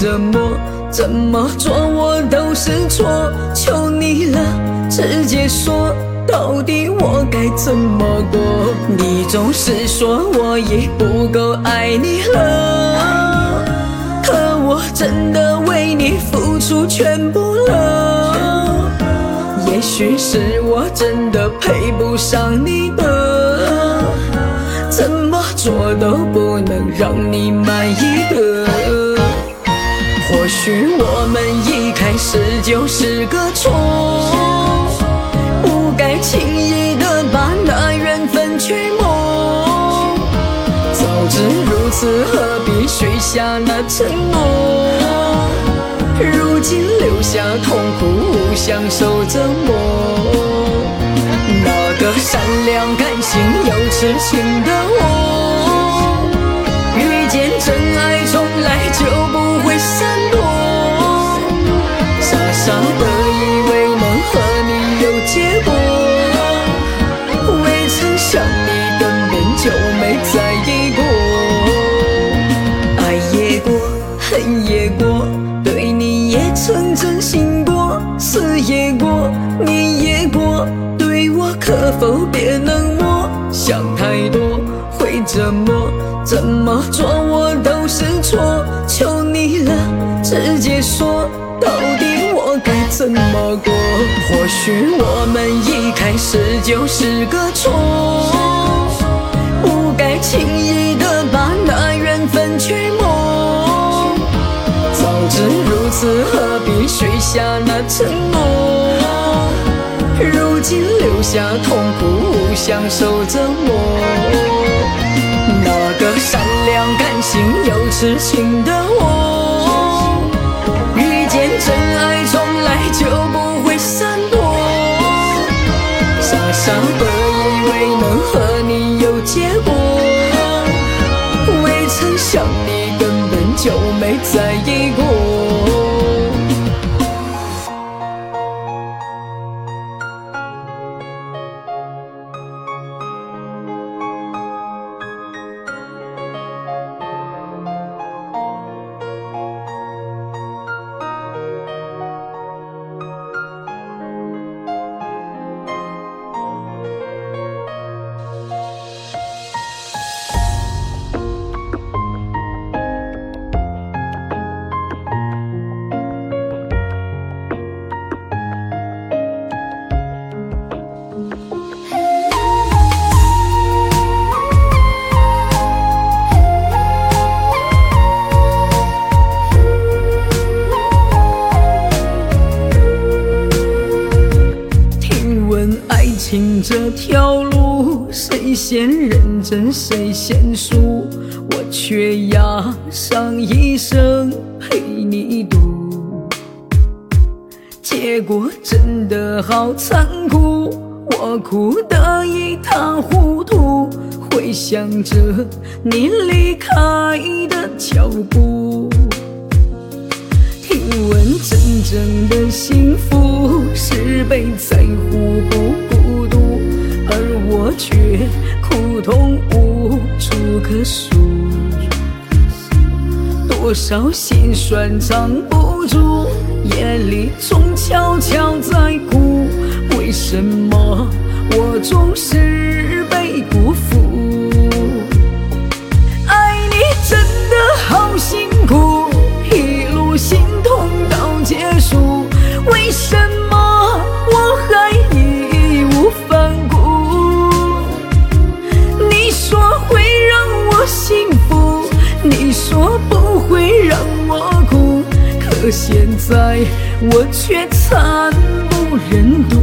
怎么，怎么做我都是错，求你了，直接说，到底我该怎么过？你总是说我已不够爱你了，可我真的为你付出全部了。也许是我真的配不上你的，怎么做都不能让你满意的。或许我们一开始就是个错，不该轻易的把那缘分去抹。早知如此，何必许下那承诺？如今留下痛苦，互相受折磨。那个善良、感性又痴情的我，否别冷漠？想太多会折磨，怎么做我都是错，求你了，直接说，到底我该怎么过？或许我们一开始就是个错。不该轻易的把那缘分去抹。早知如此，何必许下那承诺？如今留下痛苦，互相受折磨。那个善良、感性又痴情的我，遇见真爱从来就不会闪躲。傻傻的以为能和你有结果，未曾想你根本就没在意过。好残酷，我哭得一塌糊涂，回想着你离开的脚步。听闻真正的幸福是被在乎不孤独，而我却苦痛无处可诉。多少心酸藏不住，眼里总悄悄在哭。什么我总是被辜负？爱你真的好辛苦，一路心痛到结束。为什么我还义无反顾？你说会让我幸福，你说不会让我哭，可现在我却惨不忍睹。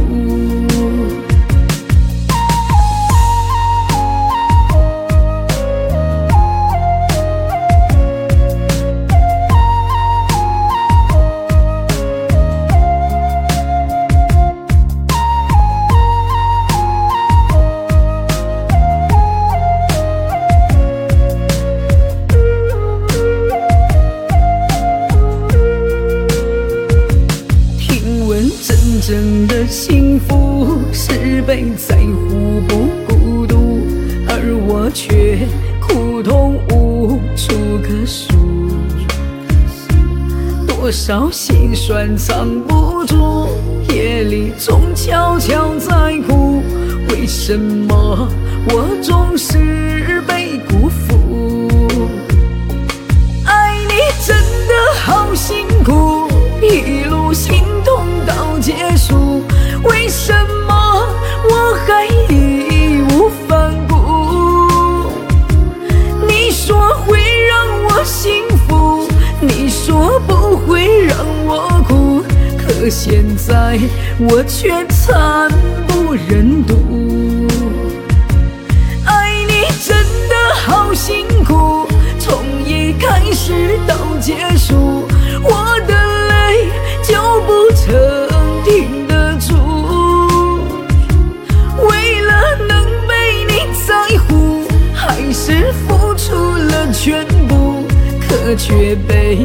藏不住夜里总悄悄在哭为什么我总我却惨不忍睹，爱你真的好辛苦，从一开始到结束，我的泪就不曾停得住。为了能被你在乎，还是付出了全部，可却被。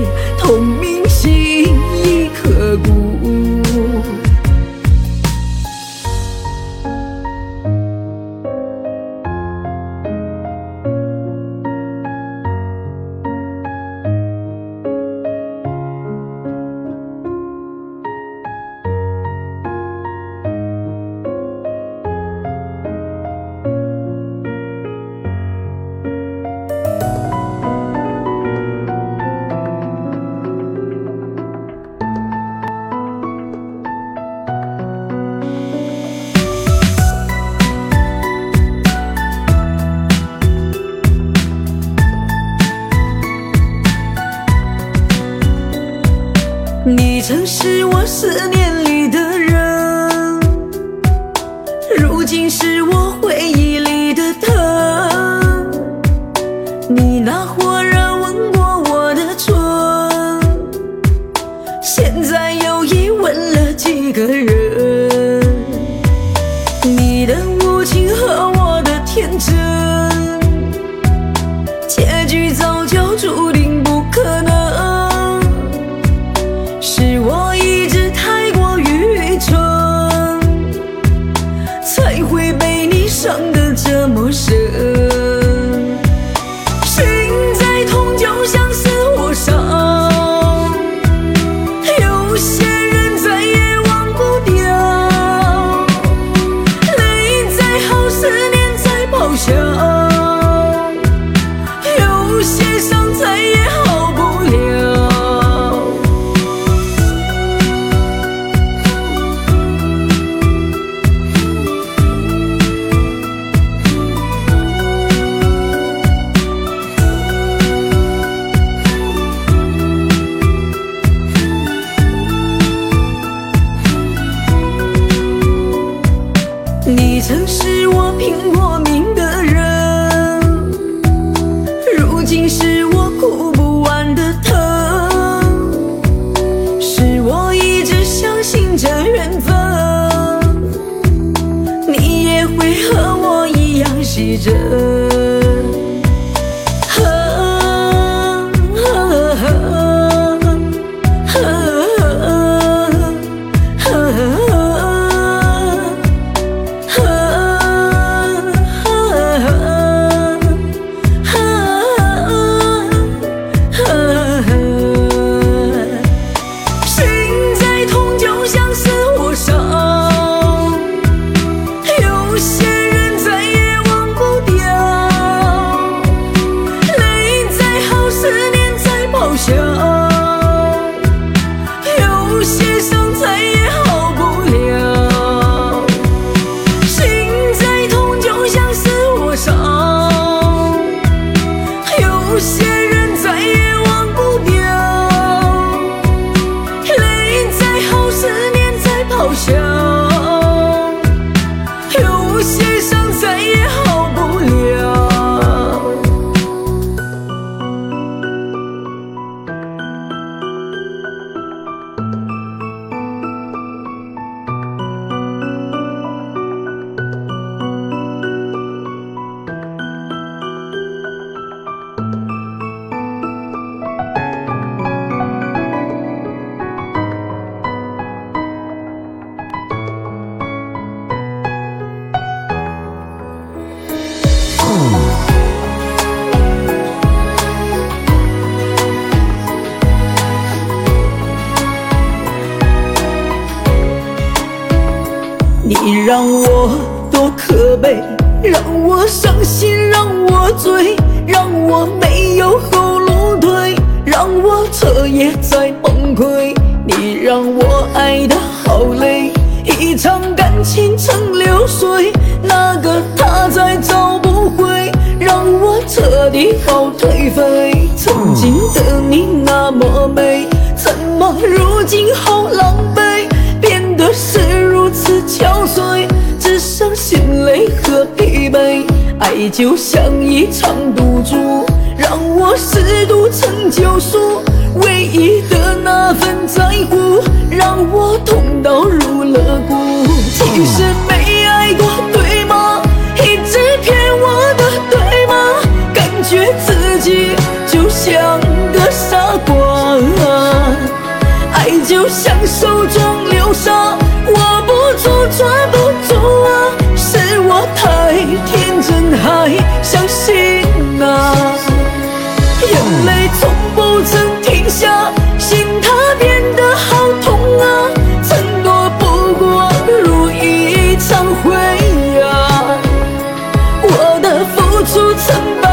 remember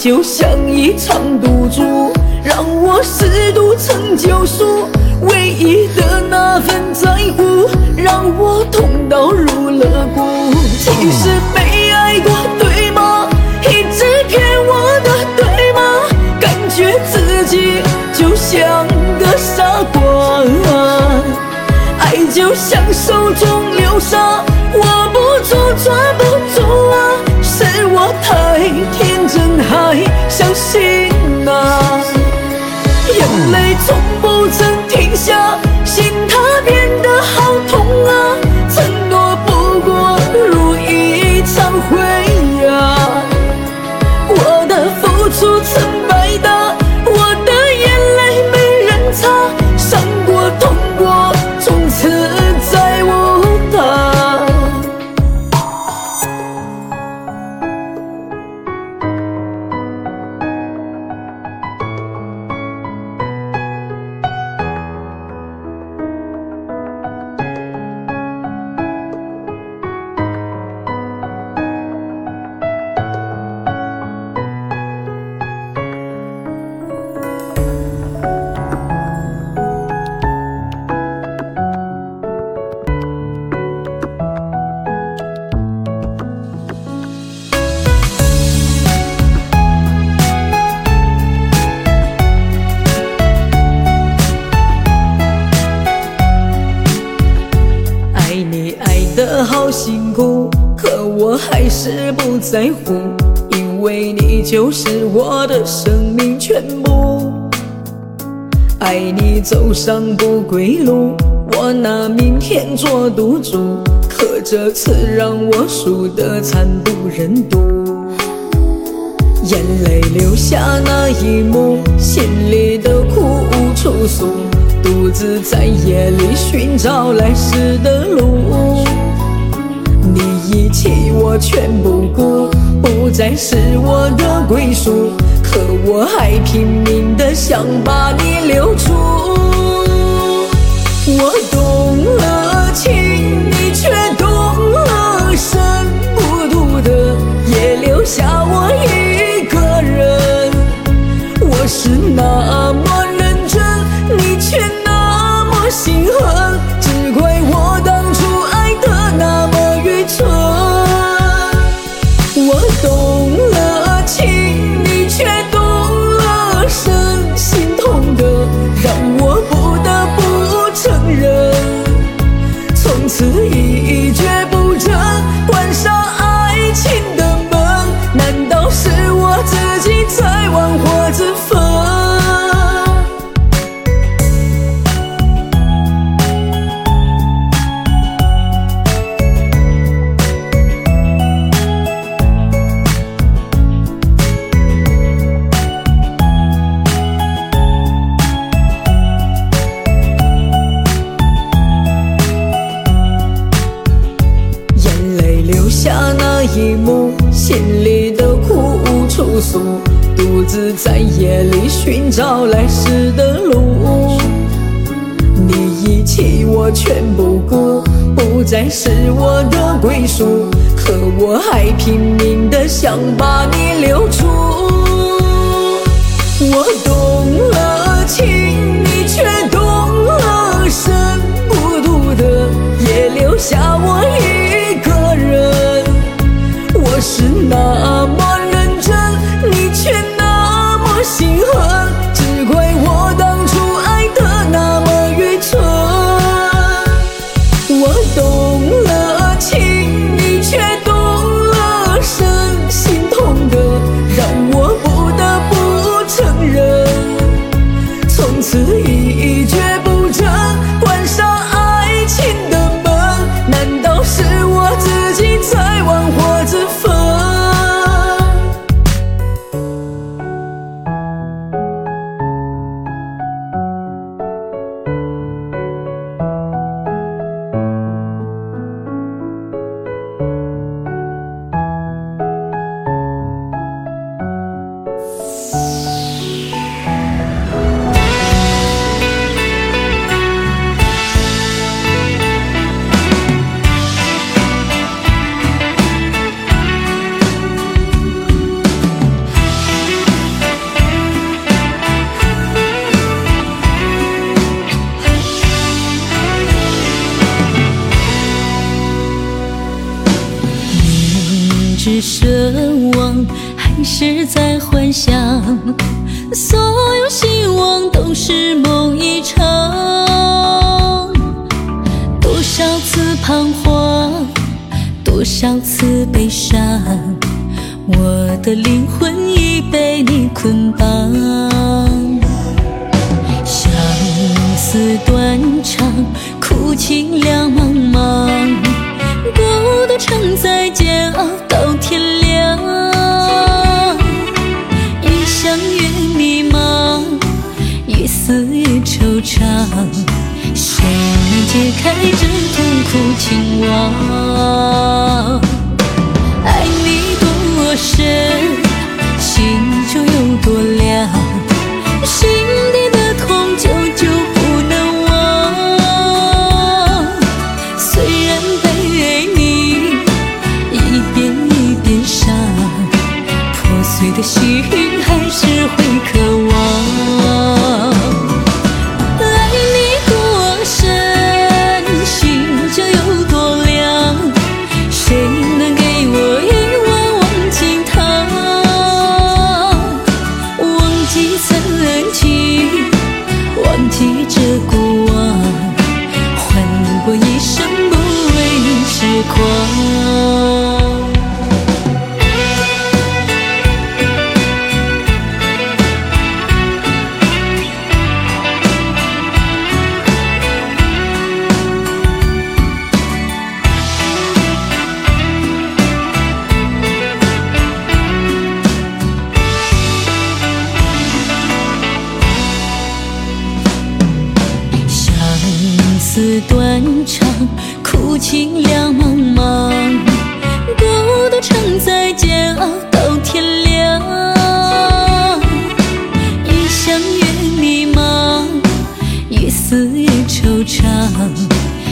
就像一场赌注让我试赌成救赎唯一的那份在乎让我痛到入了骨。其实没爱过对吗？一直骗我的对吗？感觉自己就像个傻瓜。爱就像手中流沙在乎，因为你就是我的生命全部。爱你走上不归路，我拿明天做赌注。可这次让我输得惨不忍睹，眼泪流下那一幕，心里的苦无处诉。独自在夜里寻找来时的路。一切我全不顾，不再是我的归属，可我还拼命的想把你留住。我动了情，你却动了身，孤独的也留下我一个人。我是那。子在夜里寻找来时的路。你一弃我全不顾不再是我的归宿可我还拼命的想把你留住。我懂是梦一场，多少次彷徨，多少次悲伤，我的灵魂已被你捆绑，相思断肠，苦情两茫茫，孤独承载煎熬。谁能解开这痛苦情网？爱你多深。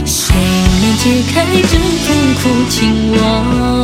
谁能解开这痛苦情网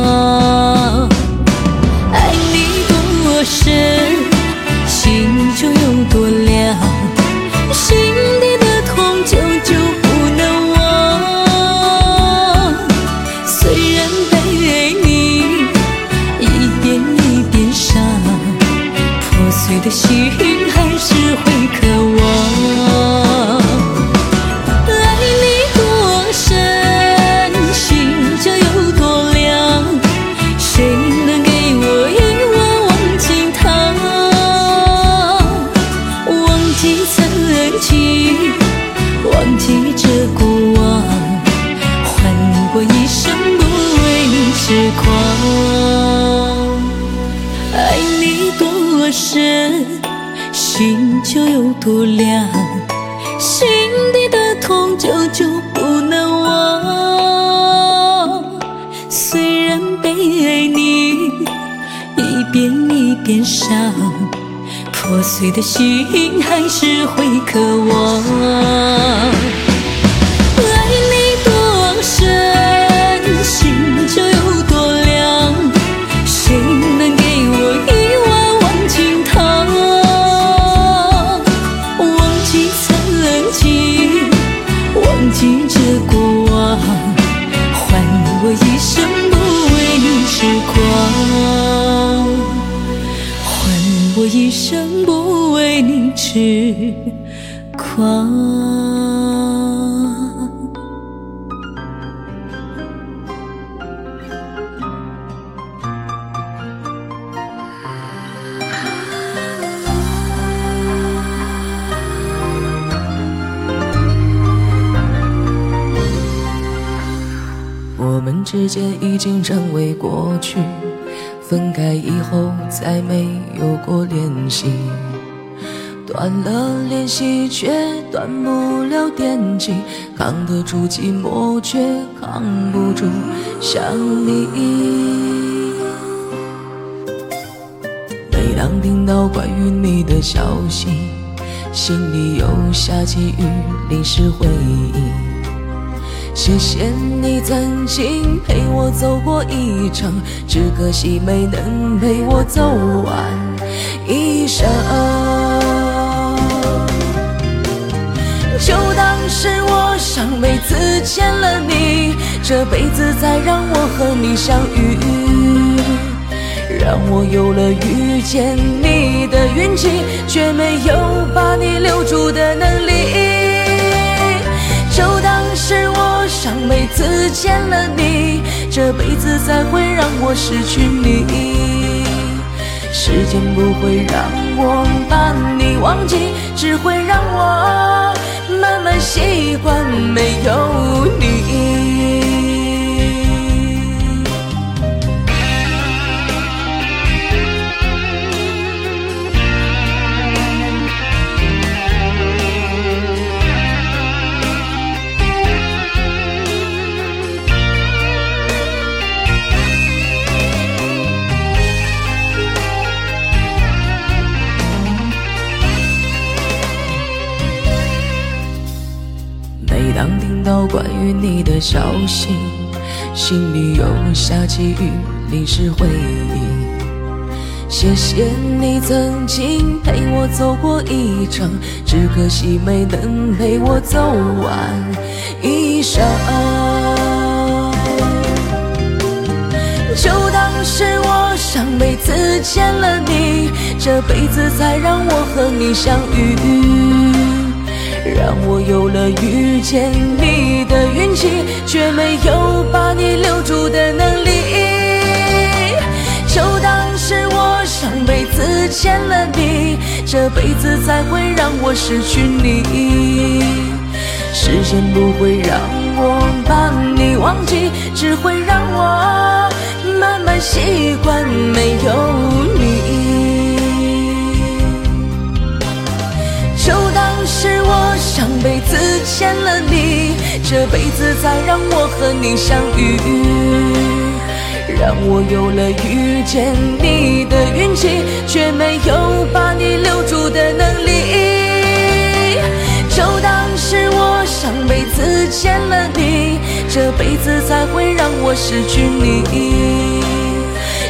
时间已经成为过去。分开以后再没有过联系，断了联系却断不了惦记，扛得住寂寞却扛不住想你。每当听到关于你的消息，心里又下起雨淋湿回忆。谢谢你曾经陪我走过一程，只可惜没能陪我走完一生。就当是我上辈子欠了你，这辈子再让我和你相遇，让我有了遇见你的运气，却没有把你留住的能力。上辈子见了你，这辈子才会让我失去你。时间不会让我把你忘记，只会让我慢慢习惯没有你。到关于你的消息，心里又下起雨，淋湿回忆。谢谢你曾经陪我走过一程，只可惜没能陪我走完一生。就当是我上辈子欠了你，这辈子才让我和你相遇。让我有了遇见你的运气，却没有把你留住的能力。就当是我上辈子欠了你，这辈子才会让我失去你。时间不会让我把你忘记，只会让我慢慢习惯没有你是我上辈子欠了你，这辈子才让我和你相遇，让我有了遇见你的运气，却没有把你留住的能力。就当是我上辈子欠了你，这辈子才会让我失去你。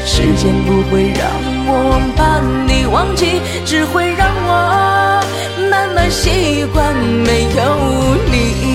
时间不会让我把你忘记，只会让我。习惯没有你。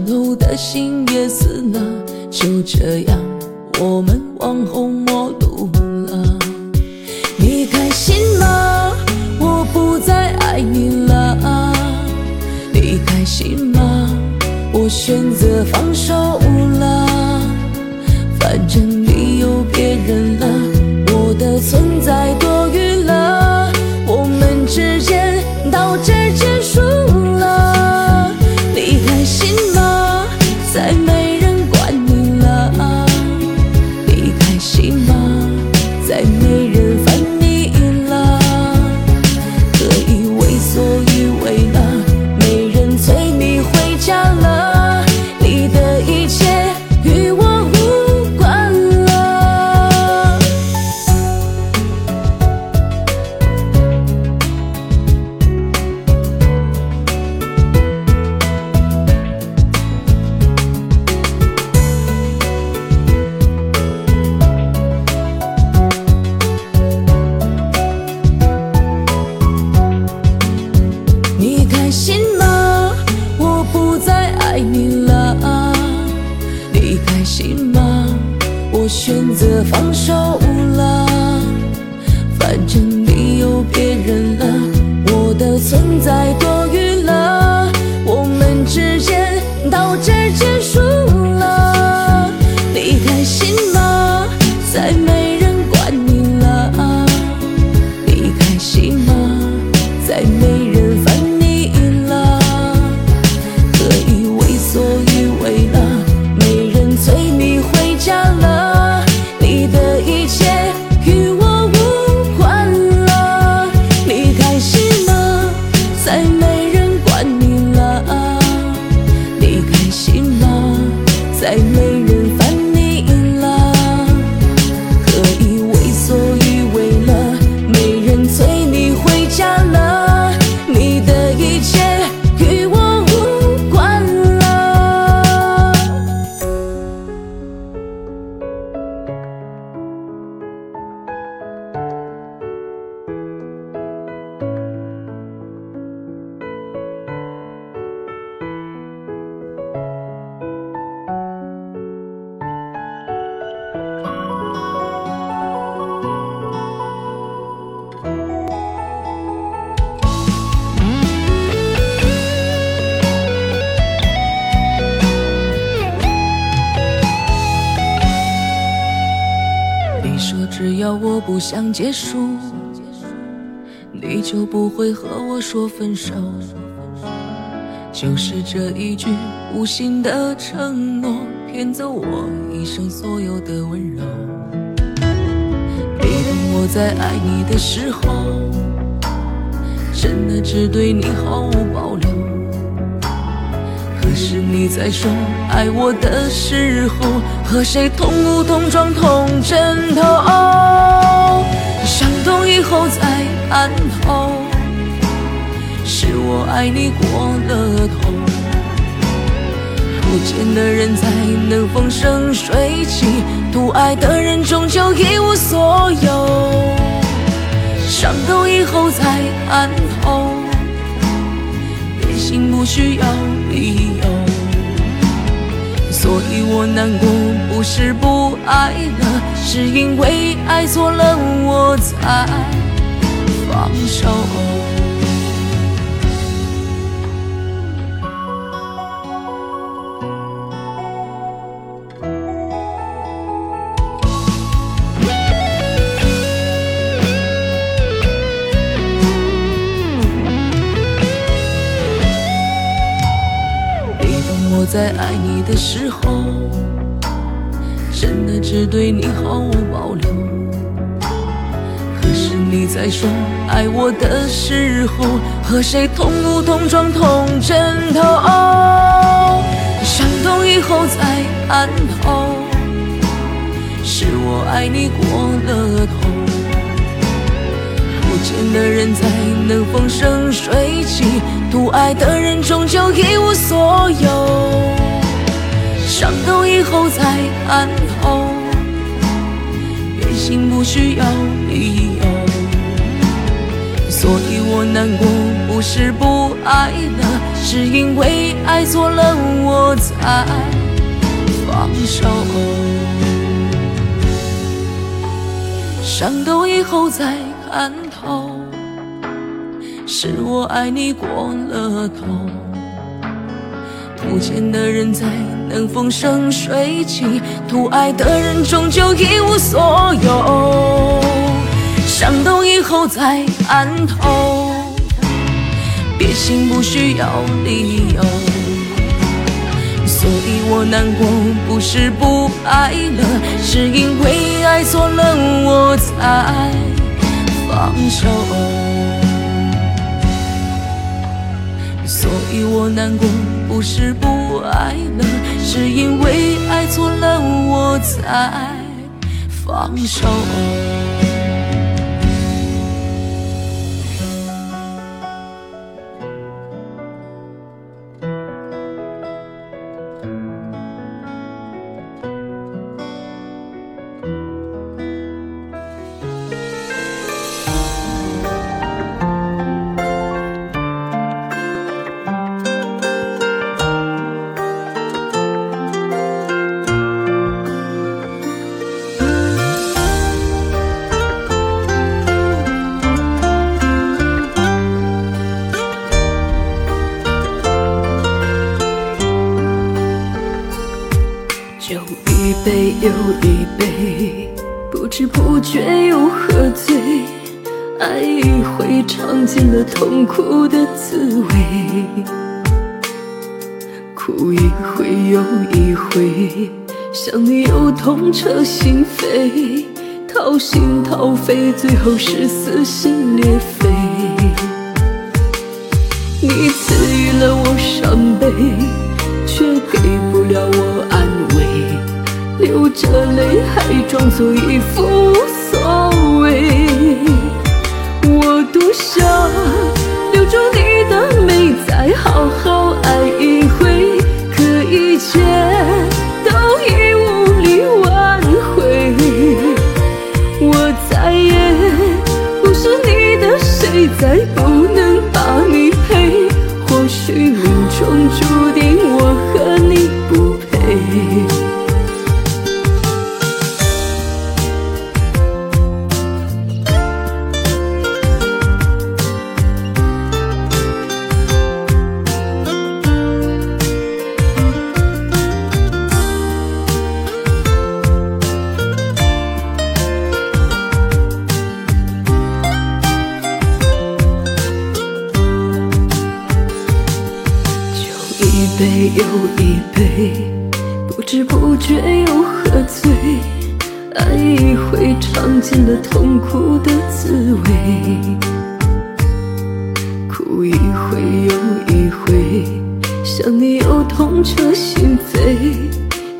伤透的心也死了，就这样我们往后陌路了。你开心吗？我不再爱你了。你开心吗？我选择放手再没结束，你就不会和我说分手。就是这一句无心的承诺，骗走我一生所有的温柔。你懂我在爱你的时候，真的只对你毫无保留。可是你在说爱我的时候，和谁同屋同床同枕头？伤痛以后再看透，是我爱你过了头。不见的人才能风生水起，独爱的人终究一无所有。伤透以后再看透。变心不需要理由，所以我难过不是不爱了，是因为爱错了我才放手。你懂我在爱你的时候，真的只对你毫无保留。可是你在说爱我的时候，和谁同屋同床同枕头？伤痛以后再看透，是我爱你过了头。不见的人才能风生水起，独爱的人终究一无所有。伤痛以后再看透，不需要理由，所以我难过，不是不爱了，是因为爱错了，我才放手。伤透以后才看透，是我爱你过了头。不见的人在能风生水起，图爱的人终究一无所有。伤到以后才看透，别心不需要理由。所以我难过，不是不爱了，是因为爱错了，我才放手。所以我难过，不是不爱了，是因为爱错了，我才放手。回，想你又痛彻心扉，掏心掏肺，最后是撕心裂肺。你赐予了我伤悲，却给不了我安慰，流着泪还装作一副无所谓。我多想留住你的美，再好好爱一不知不觉又喝醉，爱一回尝尽了痛苦的滋味，哭一回又一回，想你又痛彻心扉，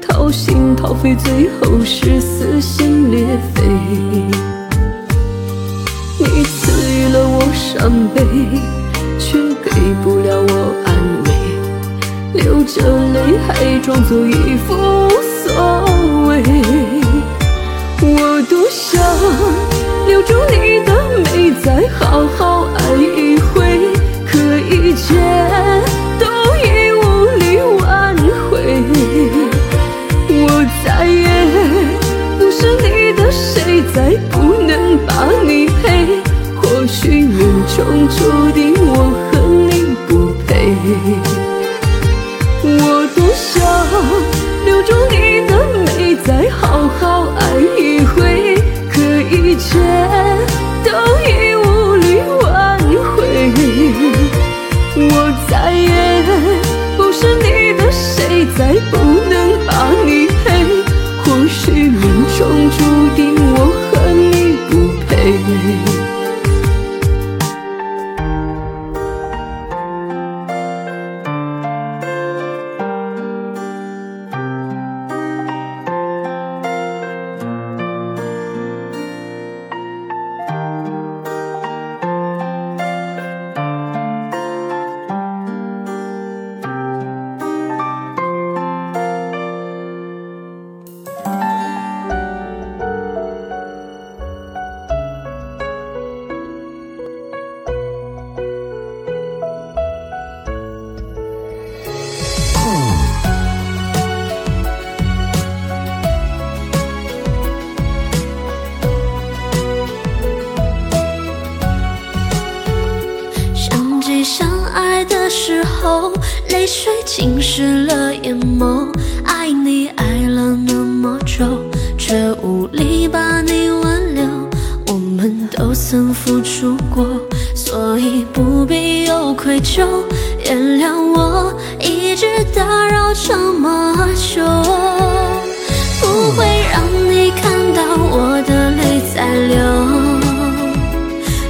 掏心掏肺，最后是撕心裂肺。你赐予了我伤悲，却给不了我爱，流着泪还装作一副无所谓。我多想留住你的美，再好好爱一回，可一切都已无力挽回。我再也不是你的谁，再不能把你陪。或许命中注定我和你不配。留住你的美，再好好爱一回，可一切都已无力挽回。我再也不是你的谁，再不能把你陪。或许命中注定我和你不配。泪水浸湿了眼眸。爱你爱了那么久，却无力把你挽留。我们都曾付出过，所以不必有愧疚。原谅我一直打扰这么久，不会让你看到我的泪在流。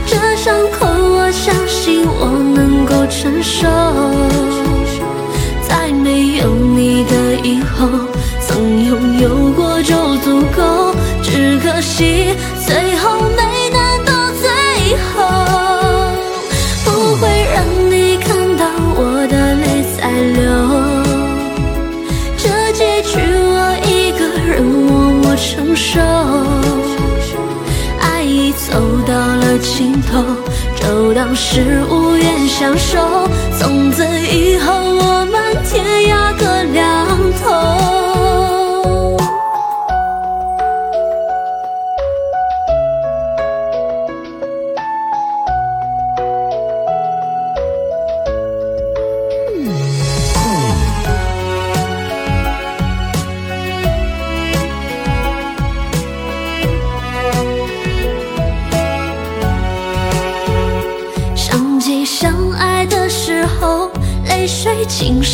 这伤口，我相信我能够承受。没有你的以后，曾拥有过就足够。只可惜最后没能到最后，不会让你看到我的泪在流。这结局我一个人默默承受。爱已走到了尽头，就当是无缘相守。从此以后，我天涯各两头。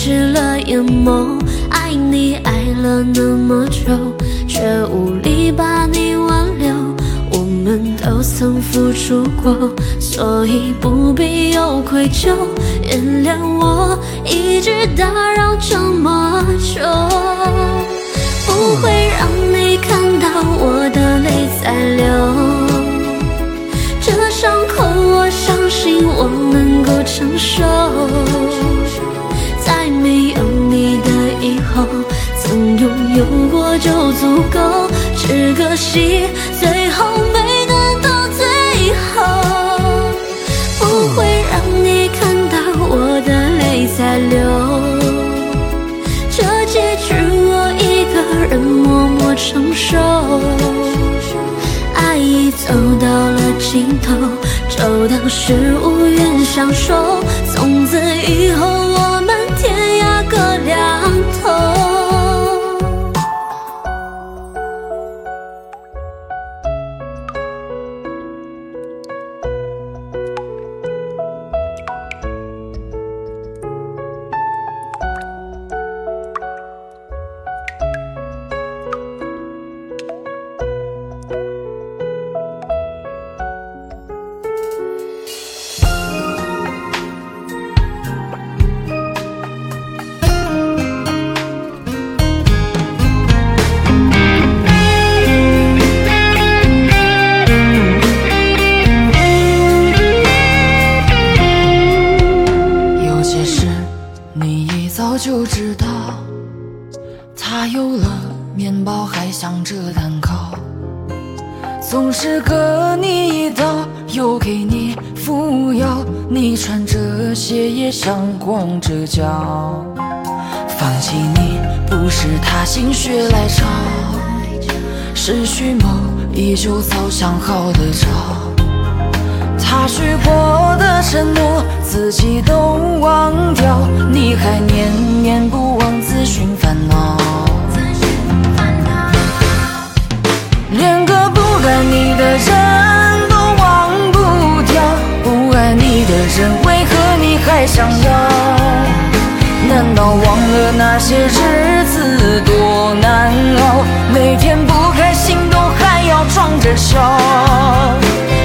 湿了眼眸。爱你爱了那么久，却无力把你挽留。我们都曾付出过，所以不必有愧疚。原谅我一直打扰这么久，不会让你看到我的泪在流。这伤口，我相信我能够承受。没有你的以后，曾拥有过就足够。只可惜最后没能到最后，不会让你看到我的泪在流。这结局我一个人默默承受。爱已走到了尽头，就当是无缘相守。从此以后，难道忘了那些日子多难熬？每天不开心都还要装着笑，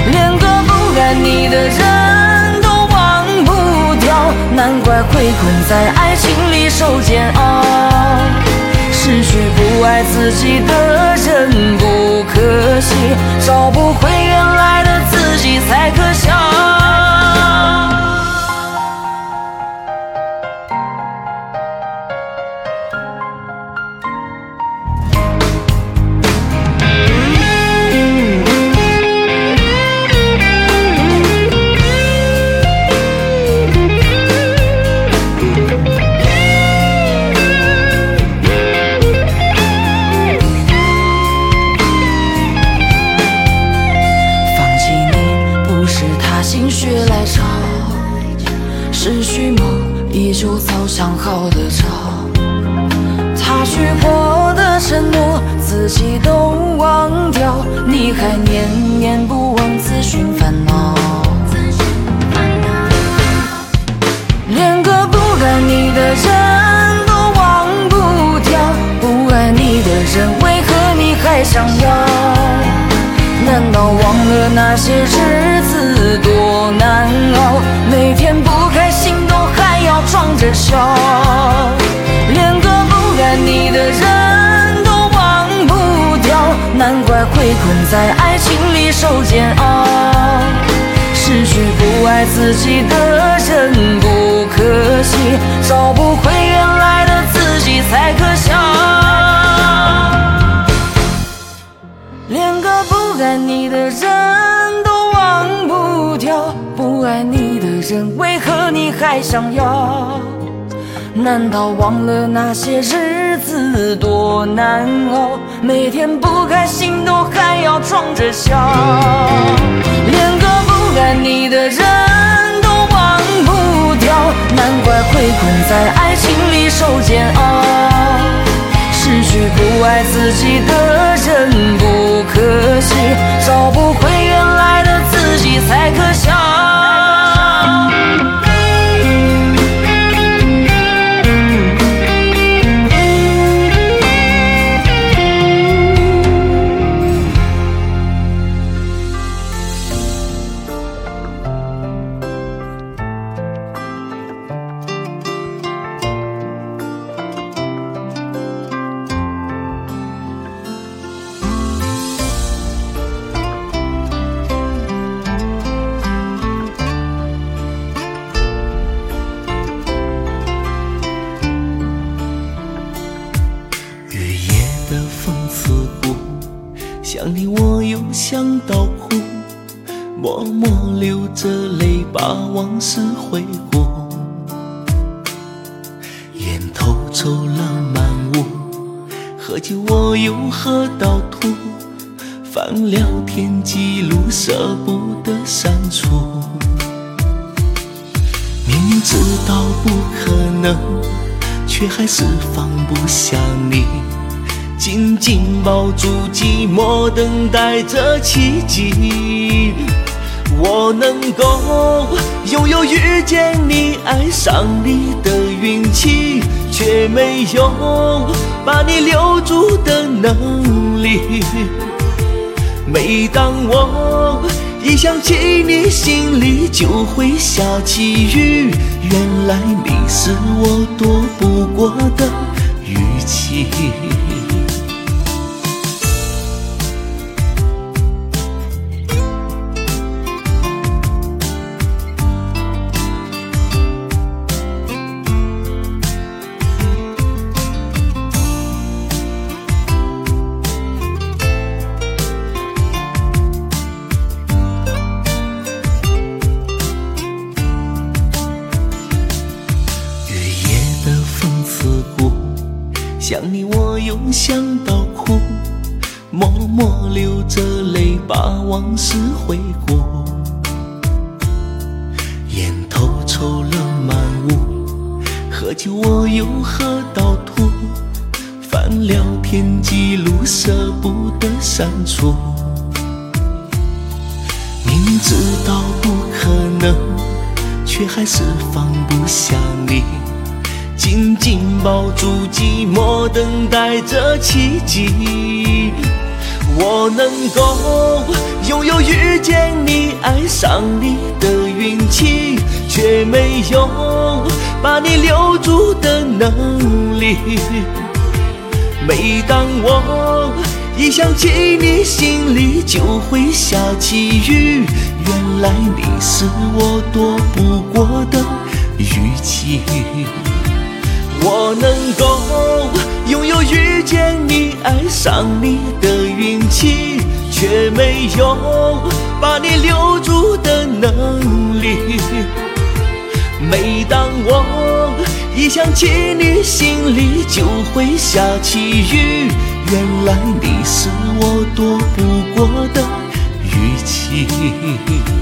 连个不爱你的人都忘不掉，难怪会困在爱情里受煎熬。失去不爱自己的人不可惜，找不回那些日子多难熬？每天不开心都还要装着笑，连个不爱你的人都忘不掉，难怪会困在爱情里受煎熬。失去不爱自己的人不可惜，找不回原来的自己才可笑。连个不爱你的人，爱你的人为何你还想要？难道忘了那些日子多难熬？每天不开心都还要装着笑。连个不爱你的人都忘不掉，难怪会困在爱情里受煎熬。失去不爱自己的人不可惜，找不回原来的自己才可笑。把往事回顾。烟头抽了满屋，喝酒我又喝到吐，翻聊天记录舍不得删除。明明知道不可能，却还是放不下你。紧紧抱住寂寞，等待着奇迹。我能够拥有遇见你、爱上你的运气，却没有把你留住的能力。每当我一想起你，心里就会下起雨。原来你是我躲不过的雨季。删除。明知道不可能，却还是放不下你。紧紧抱住寂寞，等待着奇迹。我能够拥有遇见你、爱上你的运气，却没有把你留住的能力。每当我一想起你，心里就会下起雨。原来你是我躲不过的雨季。我能够拥有遇见你、爱上你的运气，却没有把你留住的能力。每当我一想起你，心里就会下起雨。原来你是我躲不过的雨季。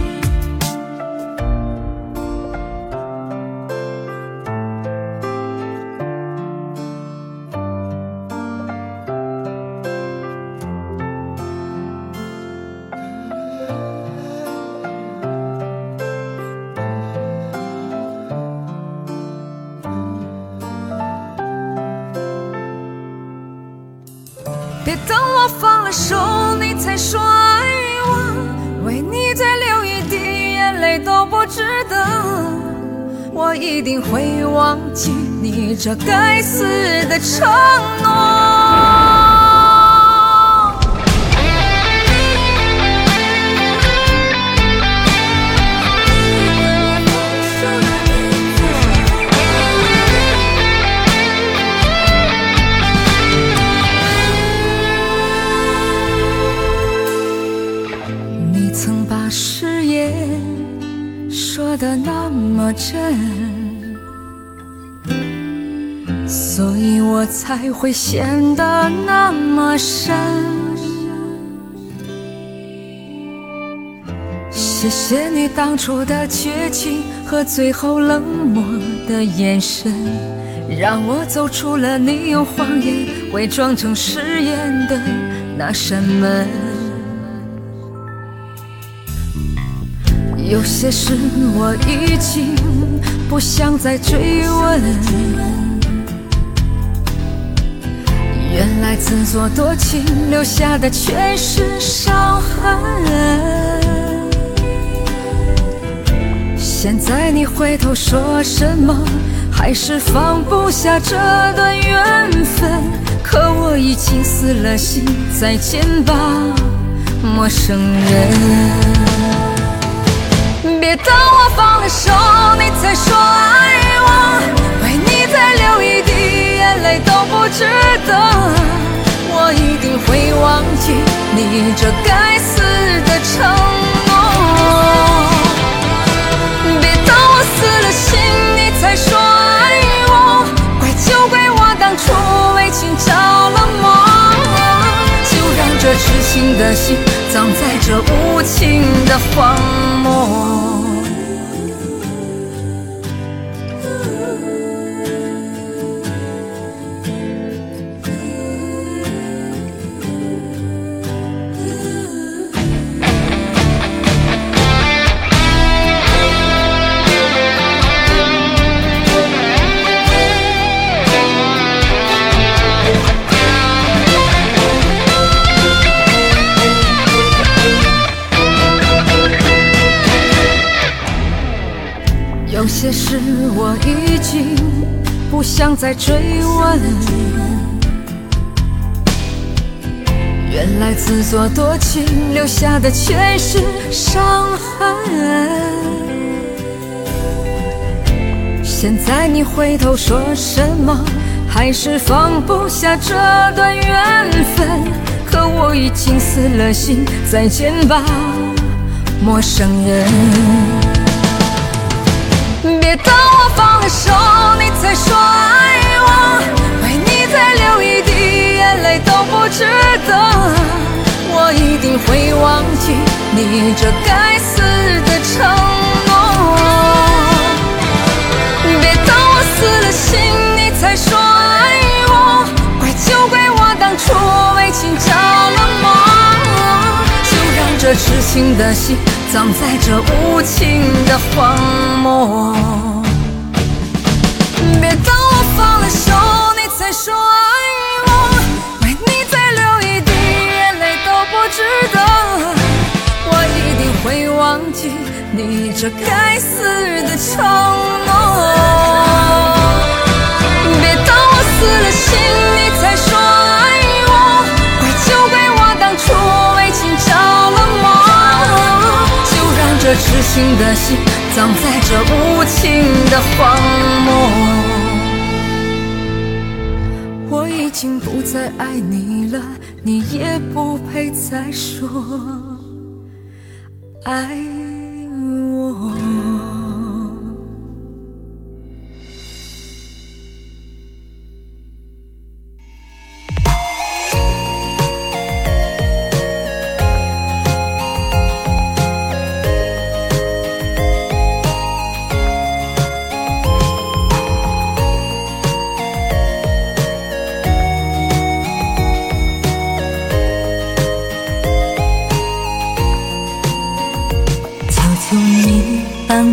这该死的承会陷得那么深。谢谢你当初的绝情和最后冷漠的眼神，让我走出了你用谎言伪装成誓言的那扇门。有些事我已经不想再追问，原来自作多情留下的全是伤痕。现在你回头说什么，还是放不下这段缘分。可我已经死了心，再见吧，陌生人。别等我放了手，你才说爱我，一滴眼泪都不值得。我一定会忘记你这该死的承诺。别等我死了心，你才说爱我，怪就怪我当初为情着了魔。就让这痴情的心葬在这无情的荒漠。些事我已经不想再追问，原来自作多情留下的全是伤痕。现在你回头说什么，还是放不下这段缘分。可我已经死了心，再见吧，陌生人。别等我放了手，你才说爱我，为你再流一滴眼泪都不值得。我一定会忘记你这该死的承诺。别等我死了心，你才说爱我，怪就怪我当初为情着了魔。就让这痴情的心葬在这无情的荒漠。别等我放了手，你才说爱我，为你再流一滴眼泪都不值得。我一定会忘记你这该死的承诺。别等我死了心，你才说这痴心的心葬在这无情的荒漠。我已经不再爱你了，你也不配再说爱。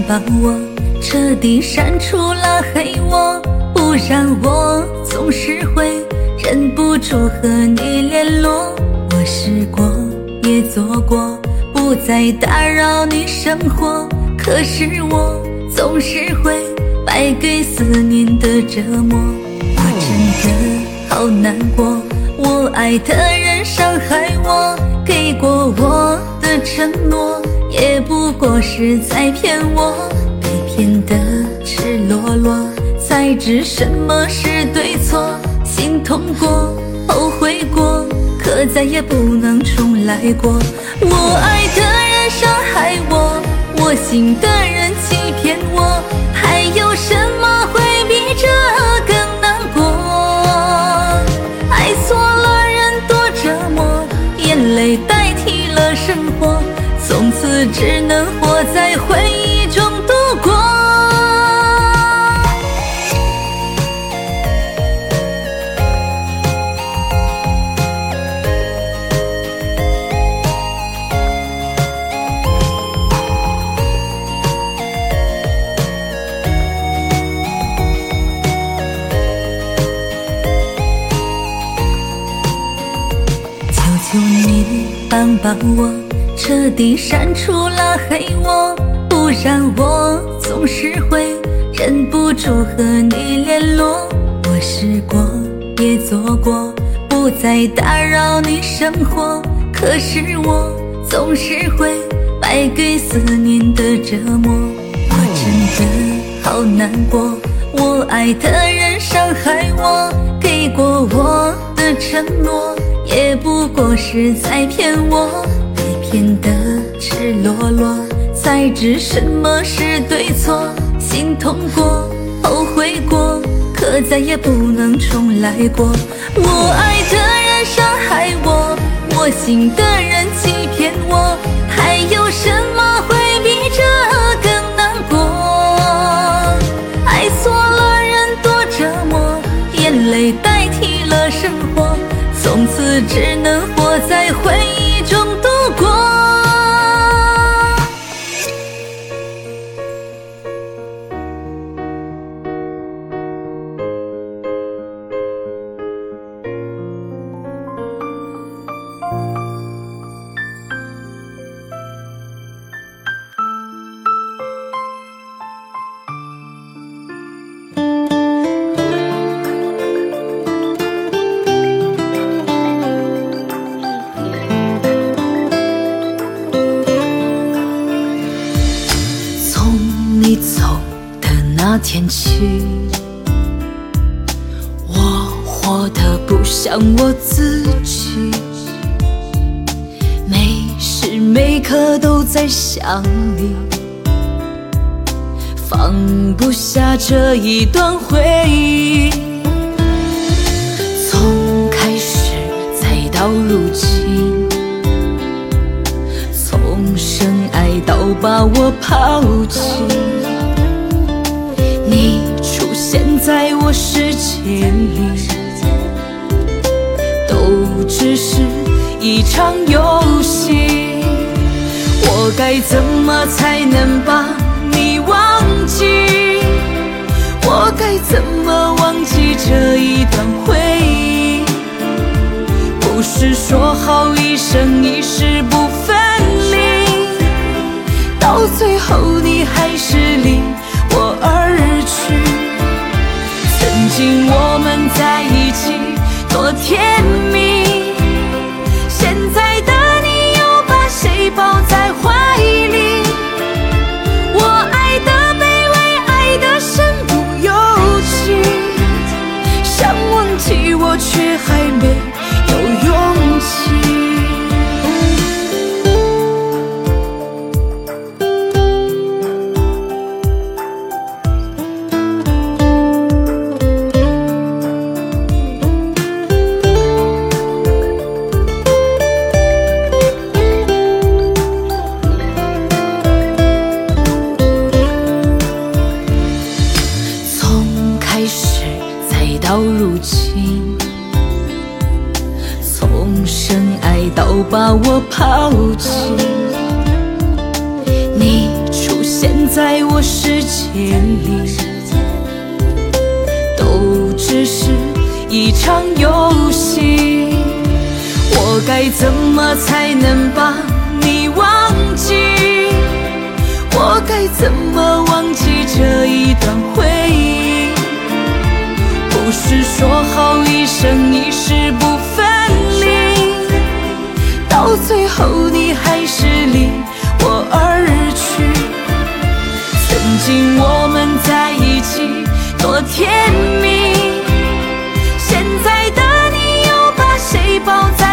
把我彻底删除拉黑我，不然我总是会忍不住和你联络。我试过，也做过，不再打扰你生活。可是我总是会败给思念的折磨。我真的好难过，我爱的人伤害我，给过我的承诺，也不过是在骗我。被骗的赤裸裸，才知什么是对错。心痛过，后悔过，可再也不能重来过。我爱的人伤害我，我心的人把我，彻底删除拉黑我，不然我总是会忍不住和你联络。我试过，也做过，不再打扰你生活。可是我总是会败给思念的折磨。我真的好难过，我爱的人伤害我，给过我的承诺。也不过是在骗我，被骗得赤裸裸，才知什么是对错。心痛过，后悔过，可再也不能重来过。我爱的人伤害我，我心的人欺骗我，还有什么会比这更难过？爱错了人多折磨，眼泪代替了生活。只能活在回忆我自己，每时每刻都在想你，放不下这一段回忆。从开始再到如今。从深爱到把我抛弃，你出现在我世界里，只是一场游戏。我该怎么才能把你忘记？我该怎么忘记这一段回忆？不是说好一生一世不分离，到最后你还是离我而去。曾经我们在一起多甜蜜，抱在怀里？我抛弃，你出现在我世界里，都只是一场游戏。我该怎么才能把你忘记？我该怎么忘记这一段回忆？不是说好一生一世不分，到最后你还是离我而去。曾经我们在一起多甜蜜，现在的你又把谁抱在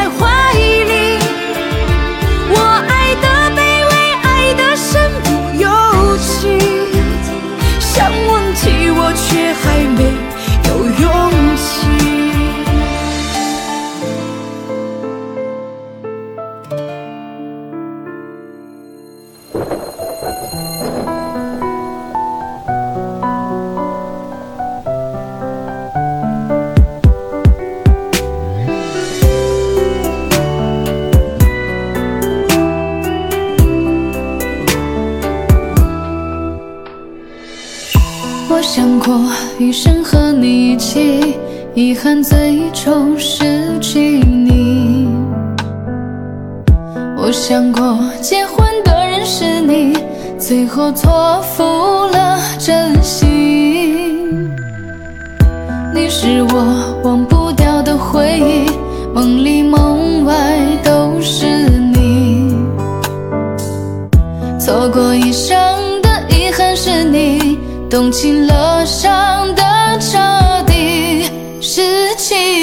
过余生和你一起，遗憾最终失去你。我想过结婚的人是你，最后错付了真心。你是我忘不掉的回忆，梦里梦外都是你。错过一生的遗憾是你，动情了伤的彻底，失去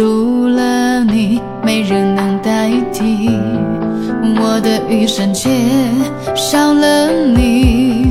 除了你，没人能代替。我的余生却少了你，